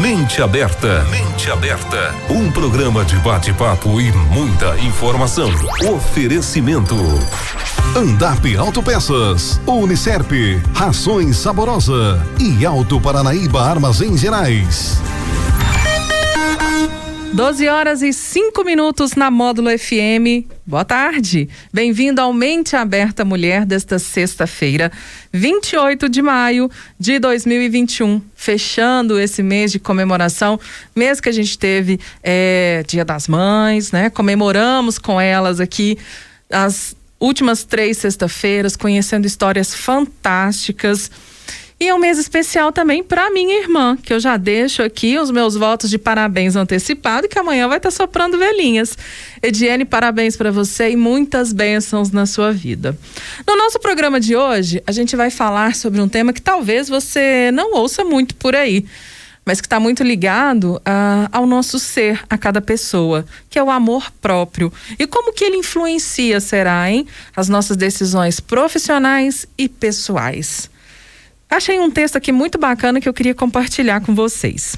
Mente Aberta. Mente Aberta. Um programa de bate-papo e muita informação. Oferecimento. Andap Autopeças, Unicerp, Rações Saborosa e Alto Paranaíba Armazéns Gerais. 12 horas e 5 minutos na Módulo FM. Boa tarde. Bem-vindo ao Mente Aberta Mulher desta sexta-feira, 28 de maio de 2021. Fechando esse mês de comemoração, mês que a gente teve é, Dia das Mães, né? Comemoramos com elas aqui as últimas três sexta-feiras, conhecendo histórias fantásticas e é um mês especial também para minha irmã, que eu já deixo aqui os meus votos de parabéns antecipado, que amanhã vai estar tá soprando velhinhas. Ediene, parabéns para você e muitas bênçãos na sua vida. No nosso programa de hoje, a gente vai falar sobre um tema que talvez você não ouça muito por aí mas que está muito ligado uh, ao nosso ser, a cada pessoa, que é o amor próprio. E como que ele influencia, será, hein? As nossas decisões profissionais e pessoais. Achei um texto aqui muito bacana que eu queria compartilhar com vocês.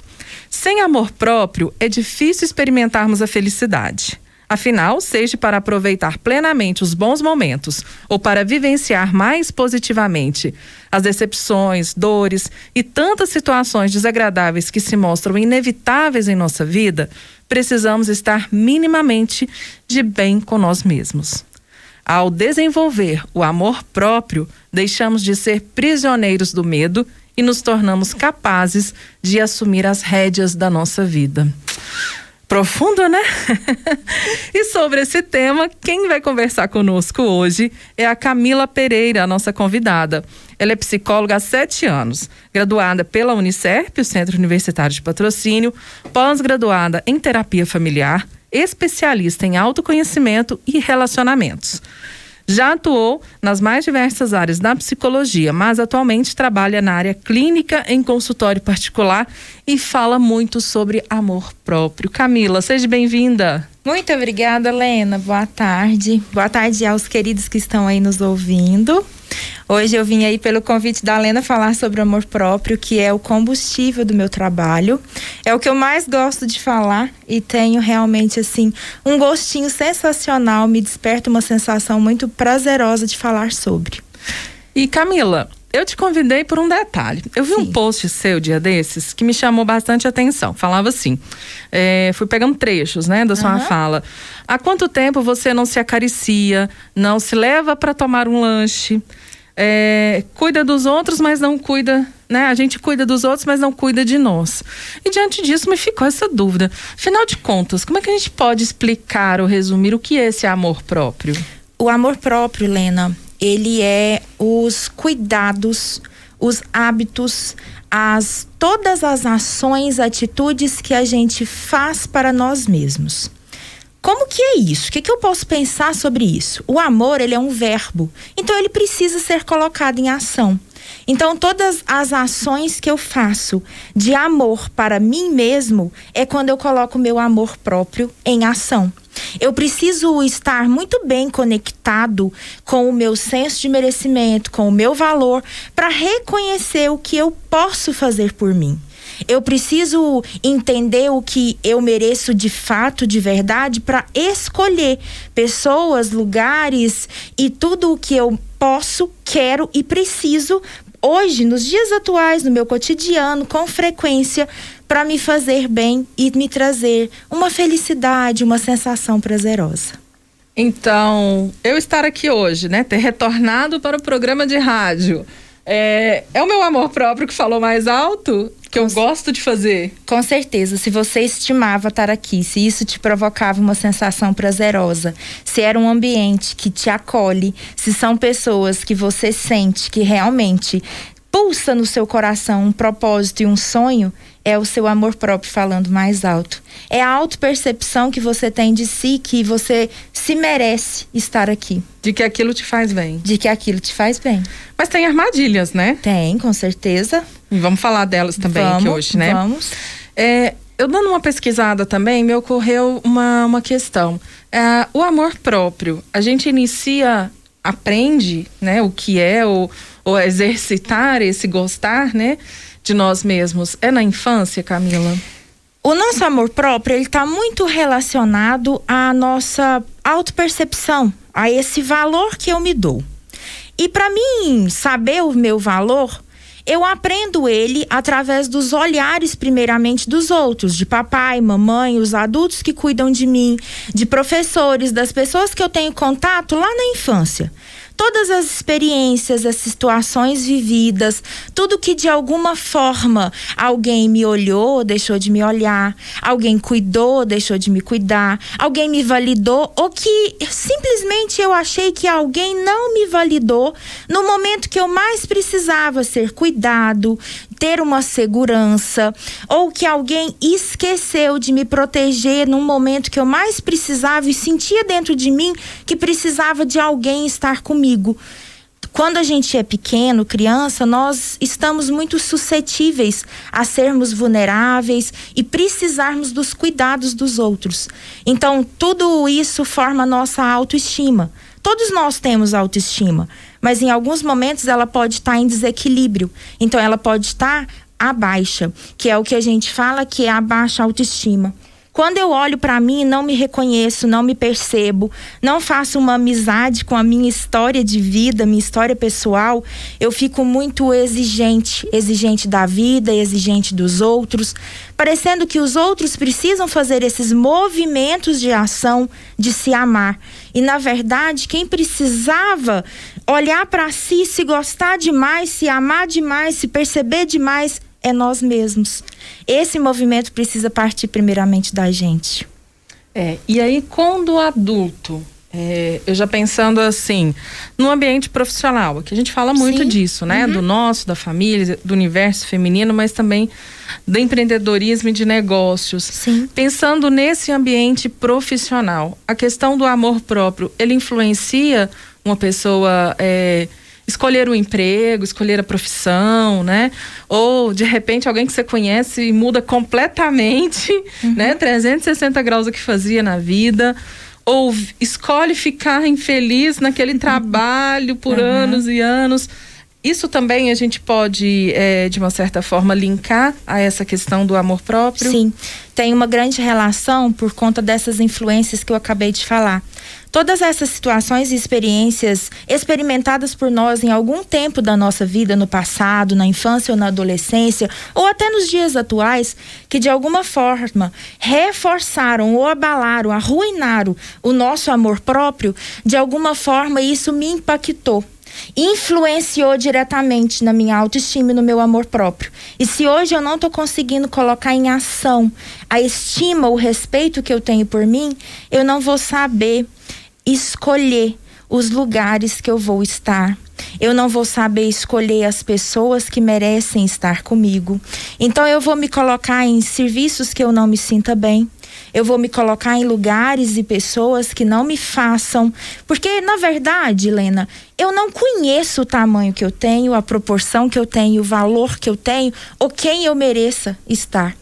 Sem amor próprio, é difícil experimentarmos a felicidade. Afinal, seja para aproveitar plenamente os bons momentos ou para vivenciar mais positivamente as decepções, dores e tantas situações desagradáveis que se mostram inevitáveis em nossa vida, precisamos estar minimamente de bem com nós mesmos. Ao desenvolver o amor próprio, deixamos de ser prisioneiros do medo e nos tornamos capazes de assumir as rédeas da nossa vida. Profundo, né? e sobre esse tema, quem vai conversar conosco hoje é a Camila Pereira, a nossa convidada. Ela é psicóloga há sete anos, graduada pela Unicerp, o Centro Universitário de Patrocínio, pós-graduada em terapia familiar, especialista em autoconhecimento e relacionamentos. Já atuou nas mais diversas áreas da psicologia, mas atualmente trabalha na área clínica em consultório particular e fala muito sobre amor próprio. Camila, seja bem-vinda. Muito obrigada, Lena. Boa tarde. Boa tarde aos queridos que estão aí nos ouvindo. Hoje eu vim aí pelo convite da Lena falar sobre o amor próprio, que é o combustível do meu trabalho. É o que eu mais gosto de falar e tenho realmente assim um gostinho sensacional, me desperta uma sensação muito prazerosa de falar sobre. E Camila, eu te convidei por um detalhe. Eu vi Sim. um post seu dia desses que me chamou bastante atenção. Falava assim: é, fui pegando trechos, né, da sua uhum. fala. Há quanto tempo você não se acaricia, não se leva para tomar um lanche? É, cuida dos outros, mas não cuida, né? A gente cuida dos outros, mas não cuida de nós. E diante disso me ficou essa dúvida. Afinal de contas, como é que a gente pode explicar ou resumir o que é esse amor próprio? O amor próprio, Lena, ele é os cuidados, os hábitos, as todas as ações, atitudes que a gente faz para nós mesmos. Como que é isso? O que, que eu posso pensar sobre isso? O amor, ele é um verbo. Então, ele precisa ser colocado em ação. Então, todas as ações que eu faço de amor para mim mesmo é quando eu coloco meu amor próprio em ação. Eu preciso estar muito bem conectado com o meu senso de merecimento, com o meu valor, para reconhecer o que eu posso fazer por mim. Eu preciso entender o que eu mereço de fato, de verdade, para escolher pessoas, lugares e tudo o que eu posso, quero e preciso hoje, nos dias atuais, no meu cotidiano, com frequência, para me fazer bem e me trazer uma felicidade, uma sensação prazerosa. Então, eu estar aqui hoje, né, ter retornado para o programa de rádio, é, é o meu amor próprio que falou mais alto? Que eu gosto de fazer. Com certeza, se você estimava estar aqui, se isso te provocava uma sensação prazerosa, se era um ambiente que te acolhe, se são pessoas que você sente que realmente pulsa no seu coração um propósito e um sonho, é o seu amor próprio falando mais alto. É a autopercepção que você tem de si que você se merece estar aqui. De que aquilo te faz bem. De que aquilo te faz bem. Mas tem armadilhas, né? Tem, com certeza. E vamos falar delas também vamos, aqui hoje, né? Vamos. É, eu dando uma pesquisada também, me ocorreu uma, uma questão. É, o amor próprio, a gente inicia, aprende, né, o que é, ou, ou exercitar esse gostar, né? de nós mesmos é na infância, Camila? O nosso amor próprio, ele está muito relacionado à nossa autopercepção, a esse valor que eu me dou. E para mim saber o meu valor, eu aprendo ele através dos olhares, primeiramente, dos outros, de papai, mamãe, os adultos que cuidam de mim, de professores, das pessoas que eu tenho contato lá na infância todas as experiências, as situações vividas, tudo que de alguma forma alguém me olhou, deixou de me olhar, alguém cuidou, deixou de me cuidar, alguém me validou ou que simplesmente eu achei que alguém não me validou no momento que eu mais precisava ser cuidado, ter uma segurança, ou que alguém esqueceu de me proteger num momento que eu mais precisava e sentia dentro de mim que precisava de alguém estar comigo. Quando a gente é pequeno, criança, nós estamos muito suscetíveis a sermos vulneráveis e precisarmos dos cuidados dos outros. Então, tudo isso forma nossa autoestima. Todos nós temos autoestima, mas em alguns momentos ela pode estar em desequilíbrio. Então ela pode estar abaixa, que é o que a gente fala que é a baixa autoestima. Quando eu olho para mim, não me reconheço, não me percebo, não faço uma amizade com a minha história de vida, minha história pessoal, eu fico muito exigente, exigente da vida, exigente dos outros, parecendo que os outros precisam fazer esses movimentos de ação de se amar. E na verdade, quem precisava olhar para si, se gostar demais, se amar demais, se perceber demais, é nós mesmos. Esse movimento precisa partir primeiramente da gente. É, e aí quando o adulto, é, eu já pensando assim, no ambiente profissional, que a gente fala muito Sim. disso, né? Uhum. Do nosso, da família, do universo feminino, mas também do empreendedorismo e de negócios. Sim. Pensando nesse ambiente profissional, a questão do amor próprio, ele influencia uma pessoa é, escolher o um emprego, escolher a profissão, né? Ou de repente alguém que você conhece e muda completamente, uhum. né? 360 graus o que fazia na vida. Ou escolhe ficar infeliz naquele uhum. trabalho por uhum. anos e anos. Isso também a gente pode, é, de uma certa forma, linkar a essa questão do amor próprio? Sim, tem uma grande relação por conta dessas influências que eu acabei de falar. Todas essas situações e experiências experimentadas por nós em algum tempo da nossa vida, no passado, na infância ou na adolescência, ou até nos dias atuais, que de alguma forma reforçaram ou abalaram, arruinaram o nosso amor próprio, de alguma forma isso me impactou influenciou diretamente na minha autoestima e no meu amor próprio. E se hoje eu não estou conseguindo colocar em ação a estima, o respeito que eu tenho por mim, eu não vou saber escolher os lugares que eu vou estar. Eu não vou saber escolher as pessoas que merecem estar comigo. Então eu vou me colocar em serviços que eu não me sinta bem. Eu vou me colocar em lugares e pessoas que não me façam. Porque, na verdade, Helena, eu não conheço o tamanho que eu tenho, a proporção que eu tenho, o valor que eu tenho, ou quem eu mereça estar.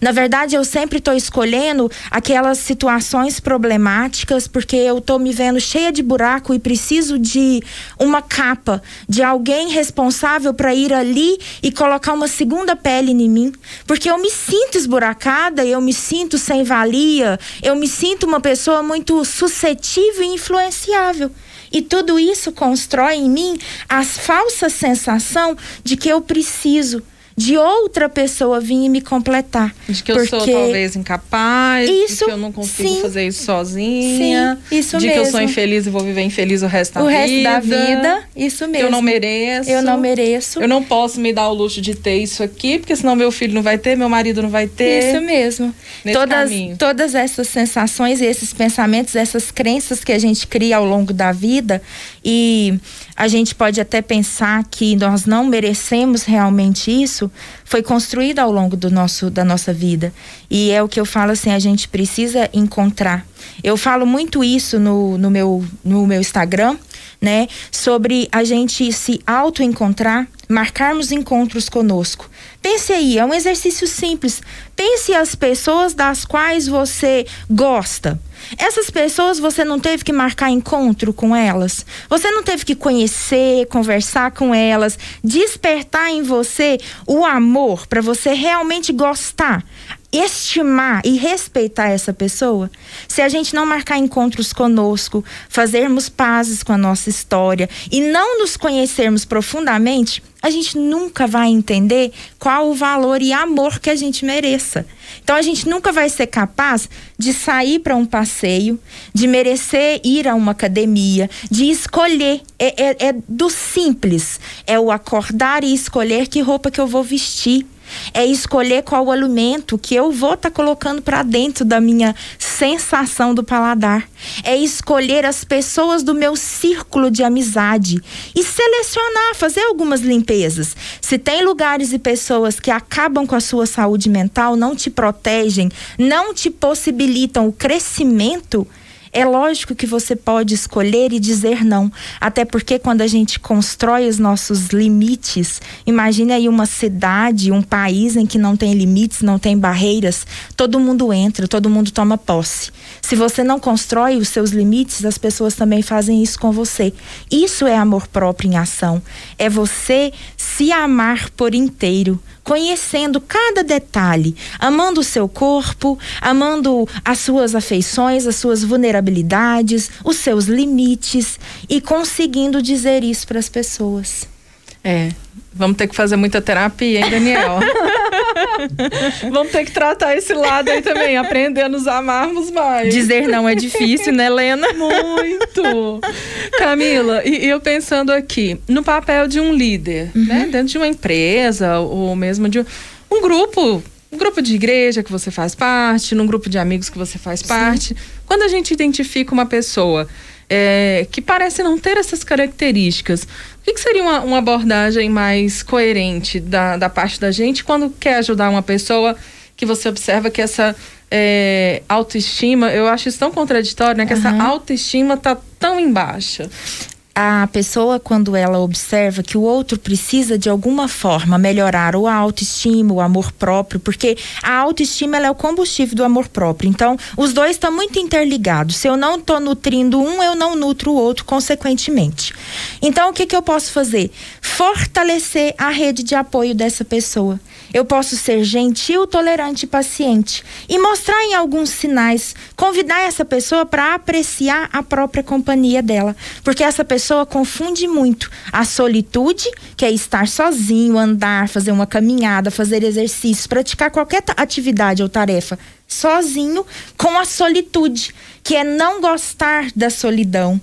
Na verdade, eu sempre estou escolhendo aquelas situações problemáticas porque eu estou me vendo cheia de buraco e preciso de uma capa, de alguém responsável para ir ali e colocar uma segunda pele em mim. Porque eu me sinto esburacada, eu me sinto sem valia, eu me sinto uma pessoa muito suscetível e influenciável. E tudo isso constrói em mim a falsa sensação de que eu preciso de outra pessoa vir e me completar. De que eu sou talvez incapaz, isso, de que eu não consigo sim, fazer isso sozinha. Sim, isso de mesmo. que eu sou infeliz e vou viver infeliz o resto da o vida. O resto da vida, isso mesmo. Eu não mereço. Eu não mereço. Eu não posso me dar o luxo de ter isso aqui, porque senão meu filho não vai ter, meu marido não vai ter. Isso mesmo. todas, caminho. todas essas sensações, esses pensamentos, essas crenças que a gente cria ao longo da vida e a gente pode até pensar que nós não merecemos realmente isso, foi construído ao longo do nosso, da nossa vida. E é o que eu falo assim, a gente precisa encontrar. Eu falo muito isso no, no, meu, no meu Instagram, né? Sobre a gente se auto-encontrar, marcarmos encontros conosco. Pense aí, é um exercício simples. Pense as pessoas das quais você gosta. Essas pessoas você não teve que marcar encontro com elas? Você não teve que conhecer, conversar com elas, despertar em você o amor para você realmente gostar? Estimar e respeitar essa pessoa, se a gente não marcar encontros conosco, fazermos pazes com a nossa história e não nos conhecermos profundamente, a gente nunca vai entender qual o valor e amor que a gente mereça. Então a gente nunca vai ser capaz de sair para um passeio, de merecer ir a uma academia, de escolher. É, é, é do simples. É o acordar e escolher que roupa que eu vou vestir é escolher qual alimento que eu vou estar tá colocando para dentro da minha sensação do paladar. É escolher as pessoas do meu círculo de amizade e selecionar, fazer algumas limpezas. Se tem lugares e pessoas que acabam com a sua saúde mental, não te protegem, não te possibilitam o crescimento, é lógico que você pode escolher e dizer não, até porque quando a gente constrói os nossos limites, imagine aí uma cidade, um país em que não tem limites, não tem barreiras, todo mundo entra, todo mundo toma posse. Se você não constrói os seus limites, as pessoas também fazem isso com você. Isso é amor próprio em ação. É você se amar por inteiro, conhecendo cada detalhe, amando o seu corpo, amando as suas afeições, as suas vulnerabilidades, os seus limites e conseguindo dizer isso para as pessoas. É, vamos ter que fazer muita terapia, hein, Daniel? vamos ter que tratar esse lado aí também, aprender a nos amarmos mais. Dizer não é difícil, né, Helena? Muito! Camila, e, eu pensando aqui, no papel de um líder, uhum. né? Dentro de uma empresa, ou mesmo de um grupo um grupo de igreja que você faz parte, num grupo de amigos que você faz parte. Sim. Quando a gente identifica uma pessoa é, que parece não ter essas características. O que, que seria uma, uma, abordagem mais coerente da, da parte da gente quando quer ajudar uma pessoa que você observa que essa é, autoestima, eu acho isso tão contraditório, né? Que uhum. essa autoestima tá tão em baixa a pessoa, quando ela observa que o outro precisa de alguma forma melhorar o autoestima, o amor próprio, porque a autoestima é o combustível do amor próprio. Então, os dois estão muito interligados. Se eu não estou nutrindo um, eu não nutro o outro, consequentemente. Então, o que, que eu posso fazer? Fortalecer a rede de apoio dessa pessoa. Eu posso ser gentil, tolerante e paciente e mostrar em alguns sinais, convidar essa pessoa para apreciar a própria companhia dela, porque essa pessoa confunde muito a solitude, que é estar sozinho, andar, fazer uma caminhada, fazer exercícios, praticar qualquer atividade ou tarefa sozinho, com a solitude, que é não gostar da solidão.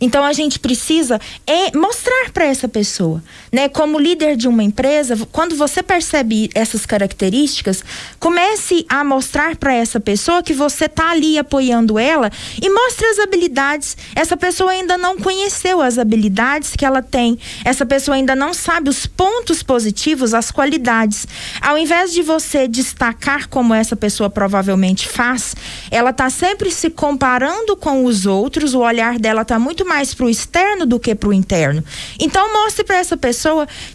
Então a gente precisa é mostrar para essa pessoa, né? Como líder de uma empresa, quando você percebe essas características, comece a mostrar para essa pessoa que você está ali apoiando ela e mostre as habilidades. Essa pessoa ainda não conheceu as habilidades que ela tem. Essa pessoa ainda não sabe os pontos positivos, as qualidades. Ao invés de você destacar como essa pessoa provavelmente faz, ela está sempre se comparando com os outros, o olhar dela está muito mais para o externo do que para o interno. Então mostre para essa pessoa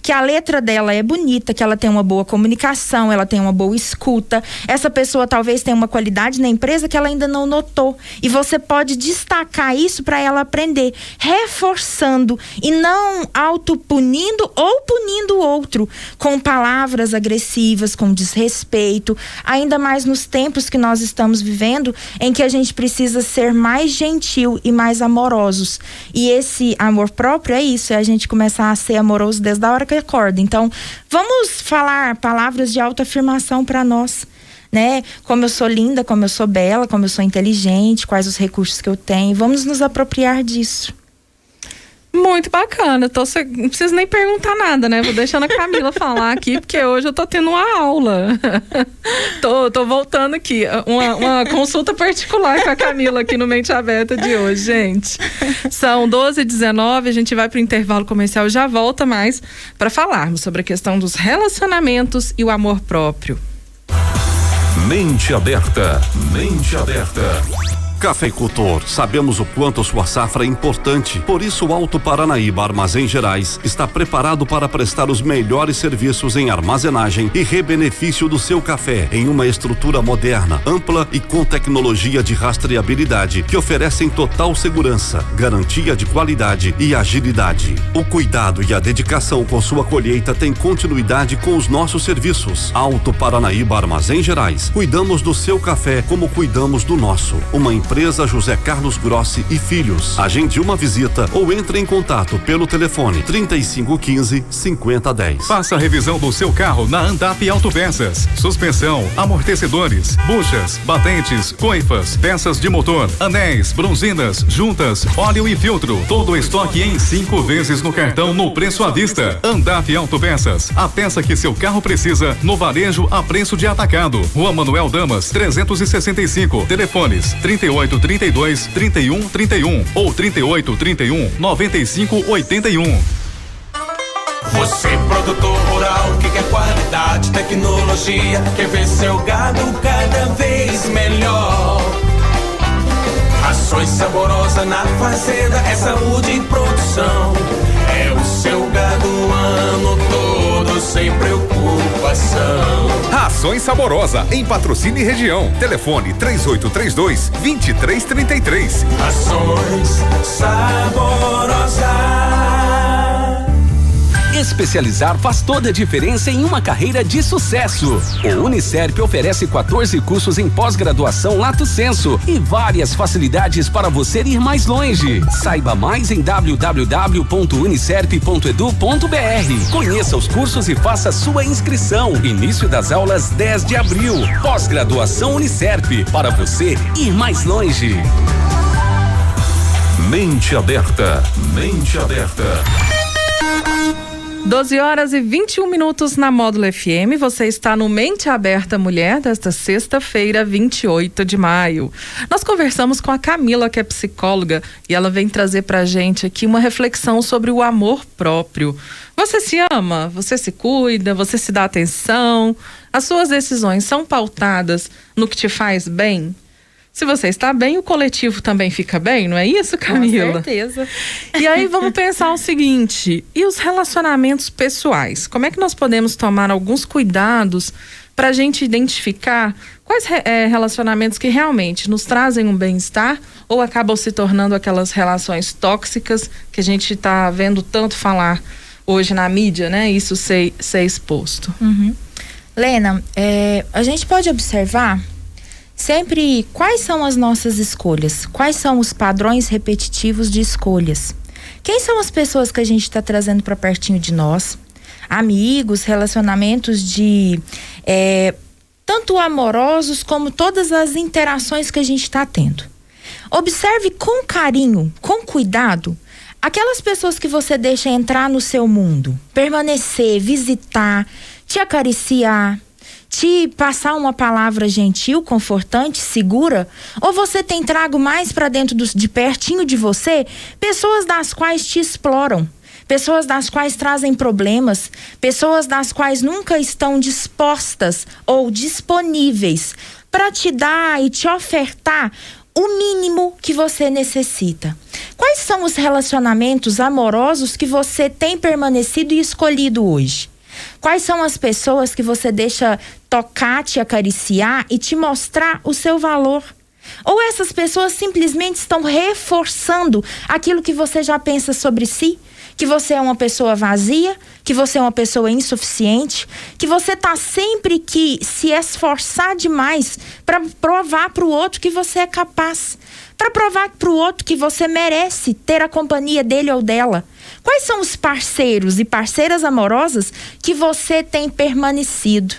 que a letra dela é bonita, que ela tem uma boa comunicação, ela tem uma boa escuta. Essa pessoa talvez tenha uma qualidade na empresa que ela ainda não notou e você pode destacar isso para ela aprender, reforçando e não autopunindo ou punindo o outro com palavras agressivas, com desrespeito, ainda mais nos tempos que nós estamos vivendo em que a gente precisa ser mais gentil e mais amorosos. E esse amor próprio é isso, é a gente começar a ser amoroso desde a hora que acorda. Então, vamos falar palavras de autoafirmação para nós. Né? Como eu sou linda, como eu sou bela, como eu sou inteligente, quais os recursos que eu tenho. Vamos nos apropriar disso. Muito bacana. Tô, não preciso nem perguntar nada, né? Vou deixando a Camila falar aqui, porque hoje eu tô tendo uma aula. tô, tô voltando aqui. Uma, uma consulta particular com a Camila aqui no Mente Aberta de hoje, gente. São 12 e 19 a gente vai pro intervalo comercial já volta mais para falarmos sobre a questão dos relacionamentos e o amor próprio. Mente Aberta. Mente Aberta. Cafeicultor, sabemos o quanto sua safra é importante. Por isso, o Alto Paranaíba Armazém Gerais está preparado para prestar os melhores serviços em armazenagem e rebenefício do seu café em uma estrutura moderna, ampla e com tecnologia de rastreabilidade que oferecem total segurança, garantia de qualidade e agilidade. O cuidado e a dedicação com sua colheita tem continuidade com os nossos serviços. Alto Paranaíba Armazém Gerais. Cuidamos do seu café como cuidamos do nosso. Uma empresa José Carlos Grossi e Filhos. Agende uma visita ou entre em contato pelo telefone 3515 5010. Faça a revisão do seu carro na Andap Autopeças. Suspensão, amortecedores, buchas, batentes, coifas, peças de motor, anéis, bronzinas, juntas, óleo e filtro. Todo estoque em cinco vezes no cartão no preço à vista. Andap Autopeças. A peça que seu carro precisa no varejo a preço de atacado. Rua Manuel Damas 365. Telefones 38 32 31 31 ou 38 31 95 81. Você, produtor rural, que quer qualidade, tecnologia, quer ver seu gado cada vez melhor. Rações saborosa na fazenda, é saúde em produção. É o seu gado ano todo, sem preocupação. Rações Saborosa, em patrocínio e região. Telefone 3832 2333. Rações saborosa. Especializar faz toda a diferença em uma carreira de sucesso. O Unicerp oferece 14 cursos em pós-graduação Lato Senso e várias facilidades para você ir mais longe. Saiba mais em www.unicerp.edu.br. Conheça os cursos e faça sua inscrição. Início das aulas 10 de abril. Pós-graduação Unicerp para você ir mais longe. Mente aberta. Mente aberta. 12 horas e 21 minutos na Módulo FM. Você está no Mente Aberta Mulher desta sexta-feira, 28 de maio. Nós conversamos com a Camila, que é psicóloga, e ela vem trazer pra gente aqui uma reflexão sobre o amor próprio. Você se ama? Você se cuida? Você se dá atenção? As suas decisões são pautadas no que te faz bem? Se você está bem, o coletivo também fica bem, não é isso, Camila? Com certeza. E aí vamos pensar o seguinte: e os relacionamentos pessoais? Como é que nós podemos tomar alguns cuidados para a gente identificar quais é, relacionamentos que realmente nos trazem um bem-estar ou acabam se tornando aquelas relações tóxicas que a gente está vendo tanto falar hoje na mídia, né? Isso ser, ser exposto. Uhum. Lena, é, a gente pode observar sempre quais são as nossas escolhas, quais são os padrões repetitivos de escolhas. Quem são as pessoas que a gente está trazendo para pertinho de nós? Amigos, relacionamentos de é, tanto amorosos como todas as interações que a gente está tendo. Observe com carinho, com cuidado, aquelas pessoas que você deixa entrar no seu mundo, permanecer, visitar, te acariciar, te passar uma palavra gentil, confortante, segura? Ou você tem trago mais para dentro de pertinho de você pessoas das quais te exploram? Pessoas das quais trazem problemas, pessoas das quais nunca estão dispostas ou disponíveis para te dar e te ofertar o mínimo que você necessita. Quais são os relacionamentos amorosos que você tem permanecido e escolhido hoje? Quais são as pessoas que você deixa tocar, te acariciar e te mostrar o seu valor? Ou essas pessoas simplesmente estão reforçando aquilo que você já pensa sobre si? Que você é uma pessoa vazia, que você é uma pessoa insuficiente, que você está sempre que se esforçar demais para provar para o outro que você é capaz, para provar para o outro que você merece ter a companhia dele ou dela. Quais são os parceiros e parceiras amorosas que você tem permanecido?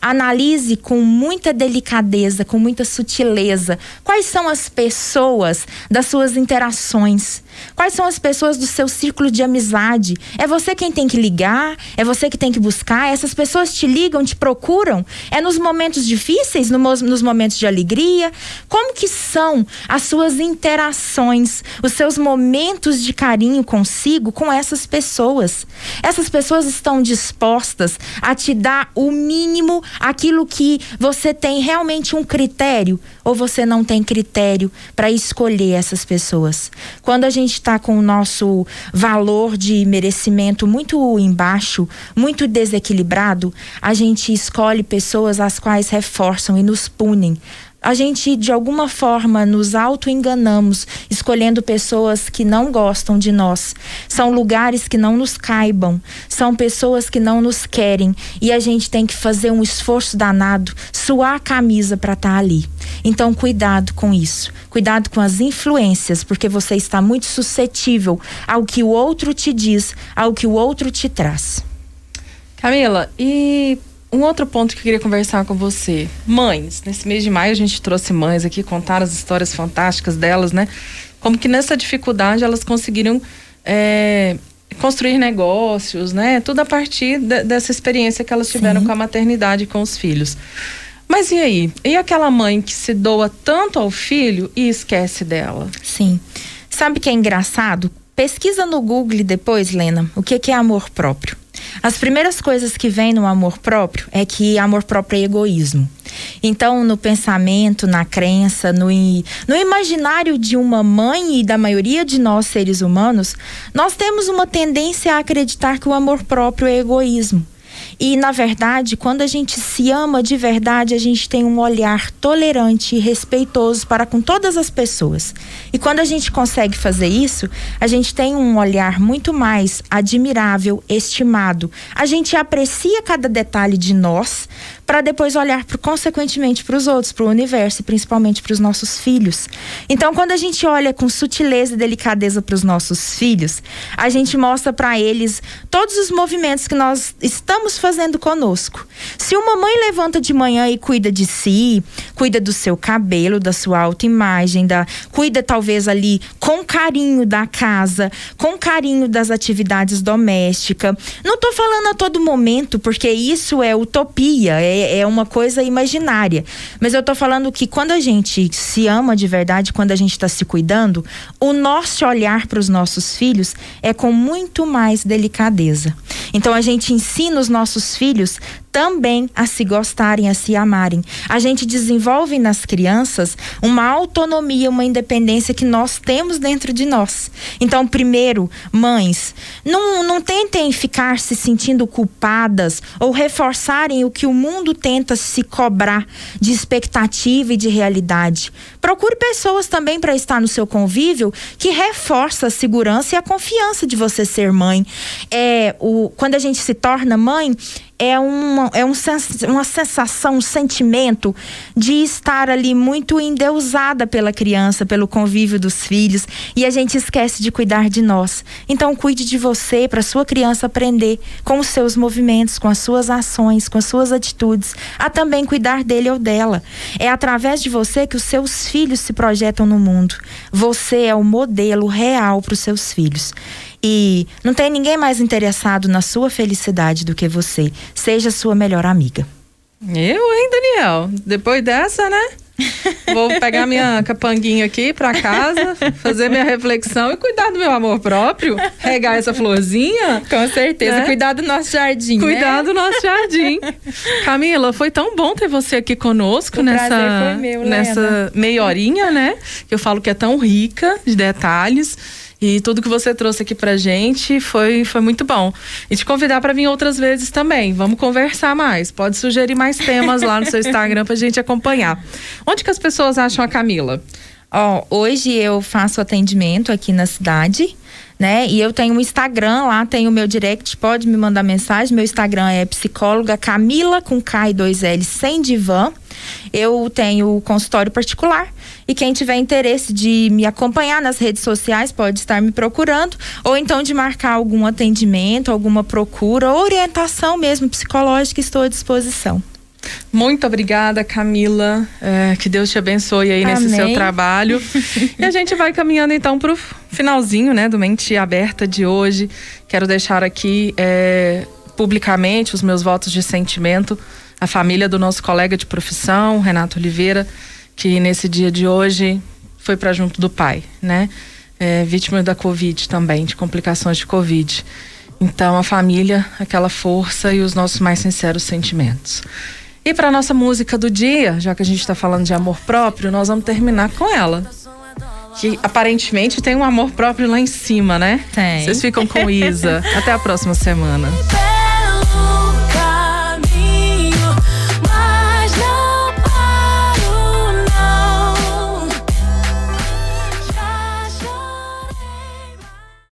Analise com muita delicadeza, com muita sutileza, quais são as pessoas das suas interações. Quais são as pessoas do seu círculo de amizade? É você quem tem que ligar? É você que tem que buscar? Essas pessoas te ligam, te procuram? É nos momentos difíceis, nos momentos de alegria? Como que são as suas interações, os seus momentos de carinho consigo com essas pessoas? Essas pessoas estão dispostas a te dar o mínimo, aquilo que você tem realmente um critério ou você não tem critério para escolher essas pessoas? Quando a gente está com o nosso valor de merecimento muito embaixo, muito desequilibrado, a gente escolhe pessoas as quais reforçam e nos punem a gente de alguma forma nos auto-enganamos, escolhendo pessoas que não gostam de nós. São lugares que não nos caibam, são pessoas que não nos querem e a gente tem que fazer um esforço danado, suar a camisa para estar tá ali. Então, cuidado com isso. Cuidado com as influências, porque você está muito suscetível ao que o outro te diz, ao que o outro te traz. Camila, e um outro ponto que eu queria conversar com você. Mães. Nesse mês de maio a gente trouxe mães aqui, contar as histórias fantásticas delas, né? Como que nessa dificuldade elas conseguiram é, construir negócios, né? Tudo a partir de, dessa experiência que elas tiveram Sim. com a maternidade e com os filhos. Mas e aí? E aquela mãe que se doa tanto ao filho e esquece dela? Sim. Sabe o que é engraçado? Pesquisa no Google depois, Lena, o que é amor próprio. As primeiras coisas que vêm no amor próprio é que amor próprio é egoísmo. Então, no pensamento, na crença, no, no imaginário de uma mãe e da maioria de nós seres humanos, nós temos uma tendência a acreditar que o amor próprio é egoísmo. E, na verdade, quando a gente se ama de verdade, a gente tem um olhar tolerante e respeitoso para com todas as pessoas. E quando a gente consegue fazer isso, a gente tem um olhar muito mais admirável, estimado. A gente aprecia cada detalhe de nós para depois olhar pro, consequentemente para os outros, para o universo e principalmente para os nossos filhos. Então, quando a gente olha com sutileza e delicadeza para os nossos filhos, a gente mostra para eles todos os movimentos que nós estamos fazendo conosco. Se uma mãe levanta de manhã e cuida de si, cuida do seu cabelo, da sua autoimagem, da cuida talvez ali com carinho da casa, com carinho das atividades domésticas. Não estou falando a todo momento, porque isso é utopia, é é, é uma coisa imaginária. Mas eu tô falando que quando a gente se ama de verdade, quando a gente está se cuidando, o nosso olhar para os nossos filhos é com muito mais delicadeza. Então a gente ensina os nossos filhos também a se gostarem, a se amarem. A gente desenvolve nas crianças uma autonomia, uma independência que nós temos dentro de nós. Então, primeiro, mães, não, não tentem ficar se sentindo culpadas ou reforçarem o que o mundo tenta se cobrar de expectativa e de realidade. Procure pessoas também para estar no seu convívio que reforça a segurança e a confiança de você ser mãe. É, o, quando a gente se torna mãe, é, uma, é um, uma sensação, um sentimento de estar ali muito endeusada pela criança, pelo convívio dos filhos, e a gente esquece de cuidar de nós. Então, cuide de você para sua criança aprender com os seus movimentos, com as suas ações, com as suas atitudes, a também cuidar dele ou dela. É através de você que os seus filhos se projetam no mundo. Você é o modelo real para os seus filhos. E não tem ninguém mais interessado na sua felicidade do que você. Seja sua melhor amiga. Eu, hein, Daniel? Depois dessa, né? Vou pegar minha capanguinha aqui para casa, fazer minha reflexão e cuidar do meu amor próprio, regar essa florzinha. Com certeza, né? cuidar do nosso jardim. Cuidar né? do nosso jardim. Camila, foi tão bom ter você aqui conosco o nessa, meu, nessa meia horinha, né? Que eu falo que é tão rica de detalhes. E tudo que você trouxe aqui pra gente foi, foi muito bom. E te convidar para vir outras vezes também. Vamos conversar mais. Pode sugerir mais temas lá no seu Instagram pra gente acompanhar. Onde que as pessoas acham a Camila? Ó, hoje eu faço atendimento aqui na cidade né? E eu tenho um Instagram lá, tem o meu direct, pode me mandar mensagem. Meu Instagram é psicóloga Camila com K e dois L sem divã. Eu tenho consultório particular e quem tiver interesse de me acompanhar nas redes sociais pode estar me procurando ou então de marcar algum atendimento, alguma procura orientação mesmo psicológica, estou à disposição. Muito obrigada, Camila. É, que Deus te abençoe aí nesse Amém. seu trabalho. e a gente vai caminhando então para o finalzinho, né, do Mente Aberta de hoje. Quero deixar aqui é, publicamente os meus votos de sentimento à família do nosso colega de profissão, Renato Oliveira, que nesse dia de hoje foi para junto do pai, né? É, vítima da Covid também, de complicações de Covid. Então, a família, aquela força e os nossos mais sinceros sentimentos. E para nossa música do dia, já que a gente está falando de amor próprio, nós vamos terminar com ela. Que aparentemente tem um amor próprio lá em cima, né? Tem. Vocês ficam com Isa. Até a próxima semana.